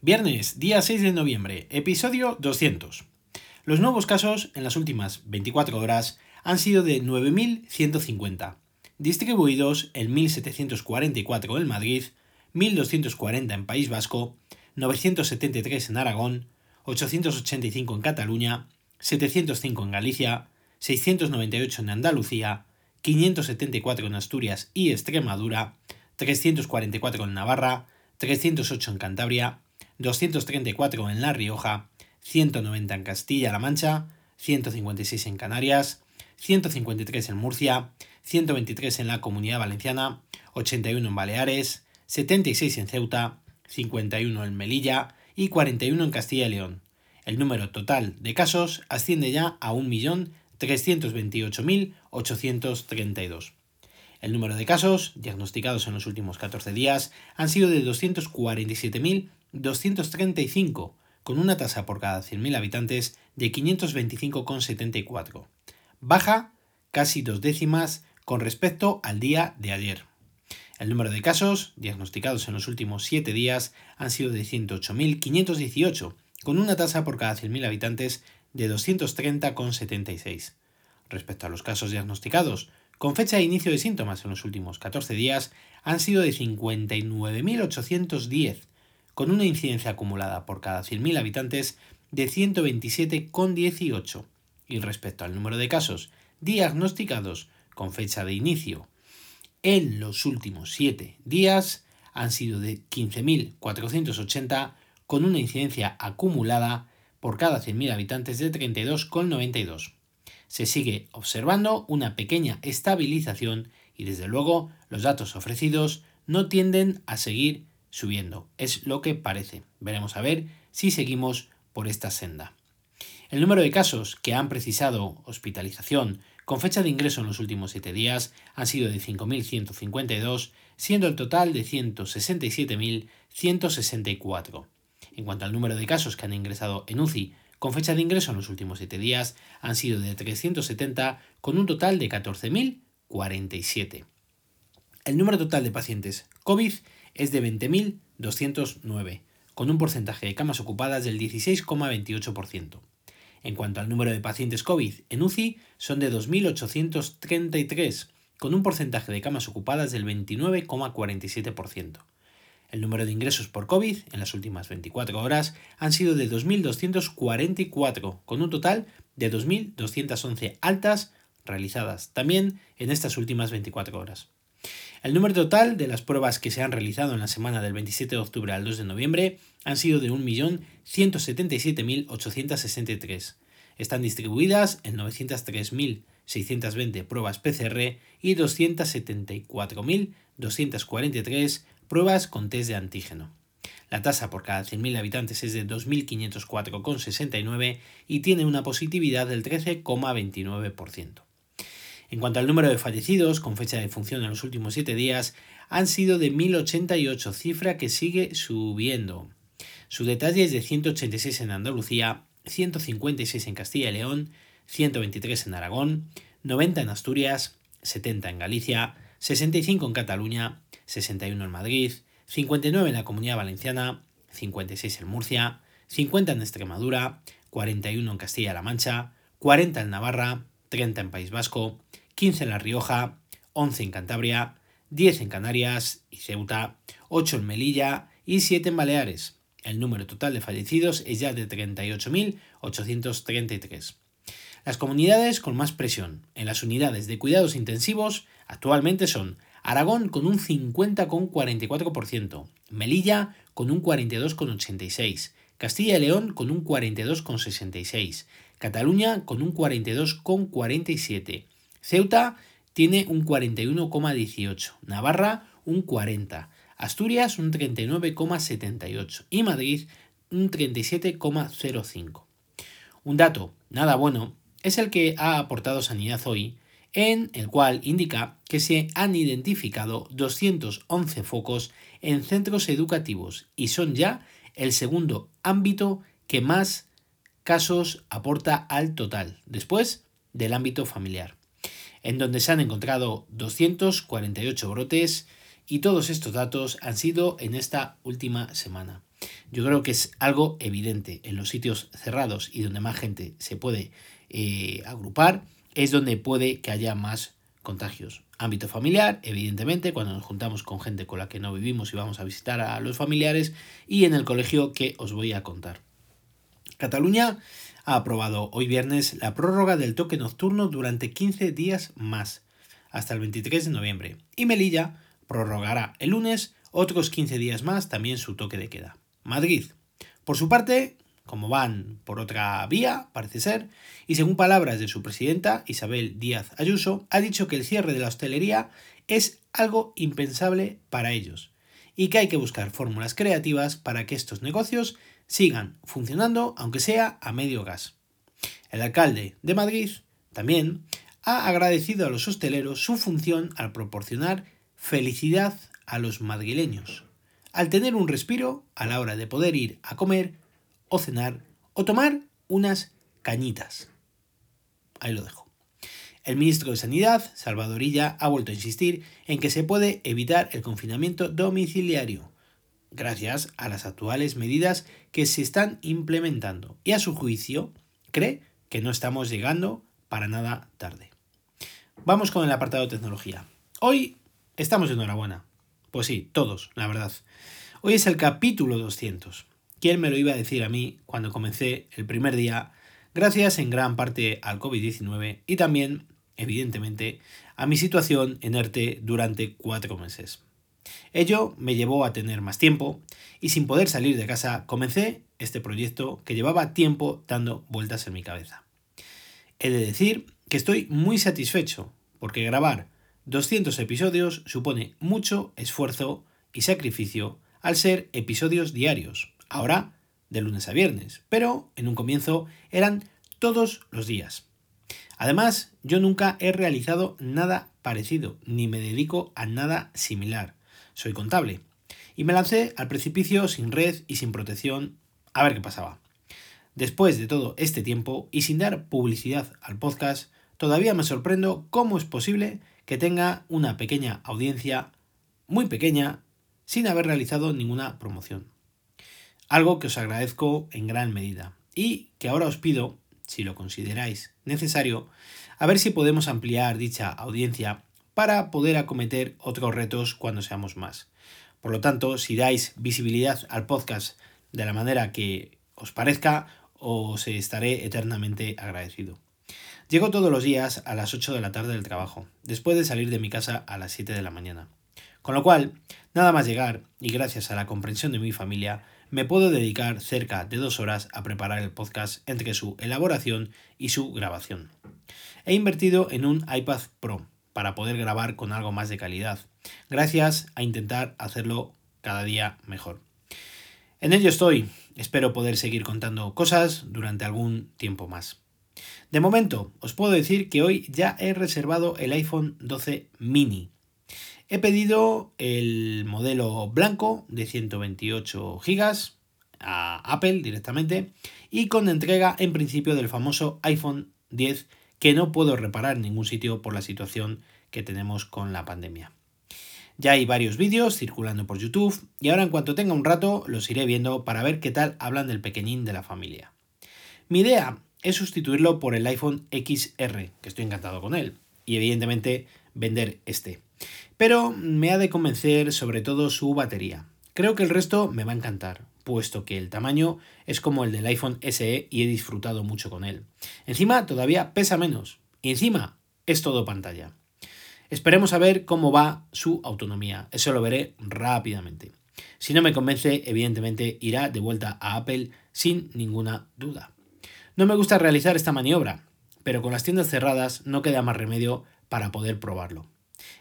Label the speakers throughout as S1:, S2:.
S1: Viernes, día 6 de noviembre, episodio 200. Los nuevos casos en las últimas 24 horas han sido de 9.150, distribuidos en 1.744 en Madrid, 1.240 en País Vasco, 973 en Aragón, 885 en Cataluña, 705 en Galicia, 698 en Andalucía, 574 en Asturias y Extremadura, 344 en Navarra, 308 en Cantabria, 234 en La Rioja, 190 en Castilla-La Mancha, 156 en Canarias, 153 en Murcia, 123 en la Comunidad Valenciana, 81 en Baleares, 76 en Ceuta, 51 en Melilla y 41 en Castilla y León. El número total de casos asciende ya a 1.328.832. El número de casos diagnosticados en los últimos 14 días han sido de 247.235, con una tasa por cada 100.000 habitantes de 525,74. Baja casi dos décimas con respecto al día de ayer. El número de casos diagnosticados en los últimos 7 días han sido de 108.518, con una tasa por cada 100.000 habitantes de 230,76. Respecto a los casos diagnosticados con fecha de inicio de síntomas en los últimos 14 días, han sido de 59.810, con una incidencia acumulada por cada 100.000 habitantes de 127,18. Y respecto al número de casos diagnosticados con fecha de inicio en los últimos 7 días, han sido de 15.480, con una incidencia acumulada por cada 100.000 habitantes de 32,92 se sigue observando una pequeña estabilización y desde luego los datos ofrecidos no tienden a seguir subiendo. Es lo que parece. Veremos a ver si seguimos por esta senda. El número de casos que han precisado hospitalización con fecha de ingreso en los últimos 7 días han sido de 5.152, siendo el total de 167.164. En cuanto al número de casos que han ingresado en UCI con fecha de ingreso en los últimos 7 días han sido de 370 con un total de 14.047. El número total de pacientes COVID es de 20.209, con un porcentaje de camas ocupadas del 16,28%. En cuanto al número de pacientes COVID en UCI, son de 2.833, con un porcentaje de camas ocupadas del 29,47%. El número de ingresos por COVID en las últimas 24 horas han sido de 2.244, con un total de 2.211 altas realizadas también en estas últimas 24 horas. El número total de las pruebas que se han realizado en la semana del 27 de octubre al 2 de noviembre han sido de 1.177.863. Están distribuidas en 903.620 pruebas PCR y 274.243 pruebas con test de antígeno. La tasa por cada 100.000 habitantes es de 2.504,69 y tiene una positividad del 13,29%. En cuanto al número de fallecidos con fecha de función en los últimos 7 días, han sido de 1.088, cifra que sigue subiendo. Su detalle es de 186 en Andalucía, 156 en Castilla y León, 123 en Aragón, 90 en Asturias, 70 en Galicia, 65 en Cataluña, 61 en Madrid, 59 en la Comunidad Valenciana, 56 en Murcia, 50 en Extremadura, 41 en Castilla-La Mancha, 40 en Navarra, 30 en País Vasco, 15 en La Rioja, 11 en Cantabria, 10 en Canarias y Ceuta, 8 en Melilla y 7 en Baleares. El número total de fallecidos es ya de 38.833. Las comunidades con más presión en las unidades de cuidados intensivos actualmente son Aragón con un 50,44%, Melilla con un 42,86%, Castilla y León con un 42,66%, Cataluña con un 42,47%, Ceuta tiene un 41,18%, Navarra un 40%, Asturias un 39,78% y Madrid un 37,05%. Un dato nada bueno es el que ha aportado Sanidad hoy, en el cual indica que se han identificado 211 focos en centros educativos y son ya el segundo ámbito que más casos aporta al total, después del ámbito familiar, en donde se han encontrado 248 brotes y todos estos datos han sido en esta última semana. Yo creo que es algo evidente en los sitios cerrados y donde más gente se puede eh, agrupar, es donde puede que haya más contagios. Ámbito familiar, evidentemente, cuando nos juntamos con gente con la que no vivimos y vamos a visitar a los familiares, y en el colegio que os voy a contar. Cataluña ha aprobado hoy viernes la prórroga del toque nocturno durante 15 días más, hasta el 23 de noviembre, y Melilla prorrogará el lunes otros 15 días más también su toque de queda. Madrid, por su parte, como van por otra vía, parece ser, y según palabras de su presidenta, Isabel Díaz Ayuso, ha dicho que el cierre de la hostelería es algo impensable para ellos y que hay que buscar fórmulas creativas para que estos negocios sigan funcionando, aunque sea a medio gas. El alcalde de Madrid también ha agradecido a los hosteleros su función al proporcionar felicidad a los madrileños, al tener un respiro a la hora de poder ir a comer o cenar o tomar unas cañitas. Ahí lo dejo. El ministro de Sanidad, Salvadorilla, ha vuelto a insistir en que se puede evitar el confinamiento domiciliario, gracias a las actuales medidas que se están implementando, y a su juicio cree que no estamos llegando para nada tarde. Vamos con el apartado de tecnología. Hoy estamos de enhorabuena. Pues sí, todos, la verdad. Hoy es el capítulo 200. ¿Quién me lo iba a decir a mí cuando comencé el primer día? Gracias en gran parte al COVID-19 y también, evidentemente, a mi situación en ERTE durante cuatro meses. Ello me llevó a tener más tiempo y sin poder salir de casa comencé este proyecto que llevaba tiempo dando vueltas en mi cabeza. He de decir que estoy muy satisfecho porque grabar 200 episodios supone mucho esfuerzo y sacrificio al ser episodios diarios, ahora de lunes a viernes, pero en un comienzo eran todos los días. Además, yo nunca he realizado nada parecido, ni me dedico a nada similar. Soy contable. Y me lancé al precipicio sin red y sin protección a ver qué pasaba. Después de todo este tiempo y sin dar publicidad al podcast, todavía me sorprendo cómo es posible que tenga una pequeña audiencia, muy pequeña, sin haber realizado ninguna promoción algo que os agradezco en gran medida y que ahora os pido, si lo consideráis necesario, a ver si podemos ampliar dicha audiencia para poder acometer otros retos cuando seamos más. Por lo tanto, si dais visibilidad al podcast de la manera que os parezca, os estaré eternamente agradecido. Llego todos los días a las 8 de la tarde del trabajo, después de salir de mi casa a las 7 de la mañana. Con lo cual, nada más llegar, y gracias a la comprensión de mi familia, me puedo dedicar cerca de dos horas a preparar el podcast entre su elaboración y su grabación. He invertido en un iPad Pro para poder grabar con algo más de calidad, gracias a intentar hacerlo cada día mejor. En ello estoy, espero poder seguir contando cosas durante algún tiempo más. De momento, os puedo decir que hoy ya he reservado el iPhone 12 mini He pedido el modelo blanco de 128 GB a Apple directamente y con entrega en principio del famoso iPhone 10 que no puedo reparar en ningún sitio por la situación que tenemos con la pandemia. Ya hay varios vídeos circulando por YouTube y ahora en cuanto tenga un rato los iré viendo para ver qué tal hablan del pequeñín de la familia. Mi idea es sustituirlo por el iPhone XR, que estoy encantado con él, y evidentemente vender este. Pero me ha de convencer sobre todo su batería. Creo que el resto me va a encantar, puesto que el tamaño es como el del iPhone SE y he disfrutado mucho con él. Encima todavía pesa menos y encima es todo pantalla. Esperemos a ver cómo va su autonomía, eso lo veré rápidamente. Si no me convence, evidentemente irá de vuelta a Apple sin ninguna duda. No me gusta realizar esta maniobra, pero con las tiendas cerradas no queda más remedio para poder probarlo.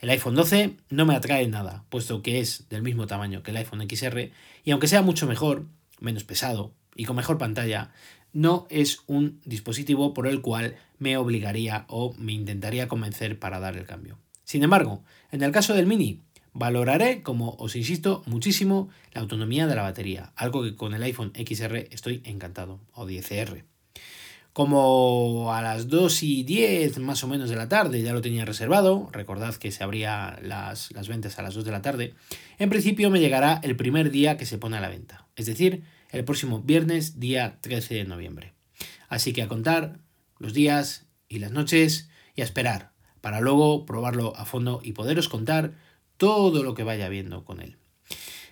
S1: El iPhone 12 no me atrae nada, puesto que es del mismo tamaño que el iPhone XR y aunque sea mucho mejor, menos pesado y con mejor pantalla, no es un dispositivo por el cual me obligaría o me intentaría convencer para dar el cambio. Sin embargo, en el caso del Mini, valoraré, como os insisto, muchísimo la autonomía de la batería, algo que con el iPhone XR estoy encantado, o 10R. Como a las 2 y 10 más o menos de la tarde ya lo tenía reservado, recordad que se abría las, las ventas a las 2 de la tarde, en principio me llegará el primer día que se pone a la venta, es decir, el próximo viernes día 13 de noviembre. Así que a contar los días y las noches y a esperar para luego probarlo a fondo y poderos contar todo lo que vaya viendo con él.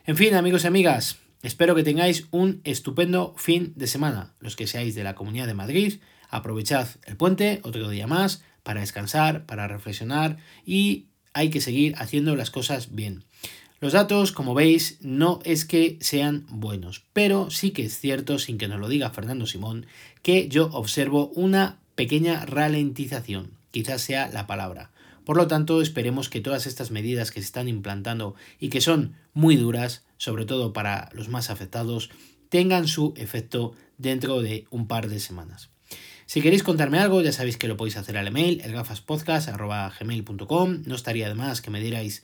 S1: En fin, amigos y amigas, Espero que tengáis un estupendo fin de semana. Los que seáis de la Comunidad de Madrid, aprovechad el puente, otro día más, para descansar, para reflexionar y hay que seguir haciendo las cosas bien. Los datos, como veis, no es que sean buenos, pero sí que es cierto, sin que nos lo diga Fernando Simón, que yo observo una pequeña ralentización, quizás sea la palabra. Por lo tanto, esperemos que todas estas medidas que se están implantando y que son muy duras, sobre todo para los más afectados, tengan su efecto dentro de un par de semanas. Si queréis contarme algo, ya sabéis que lo podéis hacer al email, elgafaspodcast.gmail.com. No estaría de más que me dierais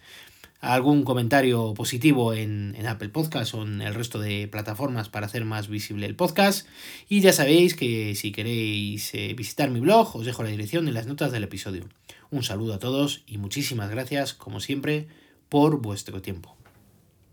S1: algún comentario positivo en, en, Apple Podcast o en el resto de plataformas para hacer más visible el podcast. Y ya sabéis que si queréis eh, visitar mi blog, os dejo la dirección en las notas del episodio. Un saludo a todos y muchísimas gracias, como siempre, por vuestro tiempo.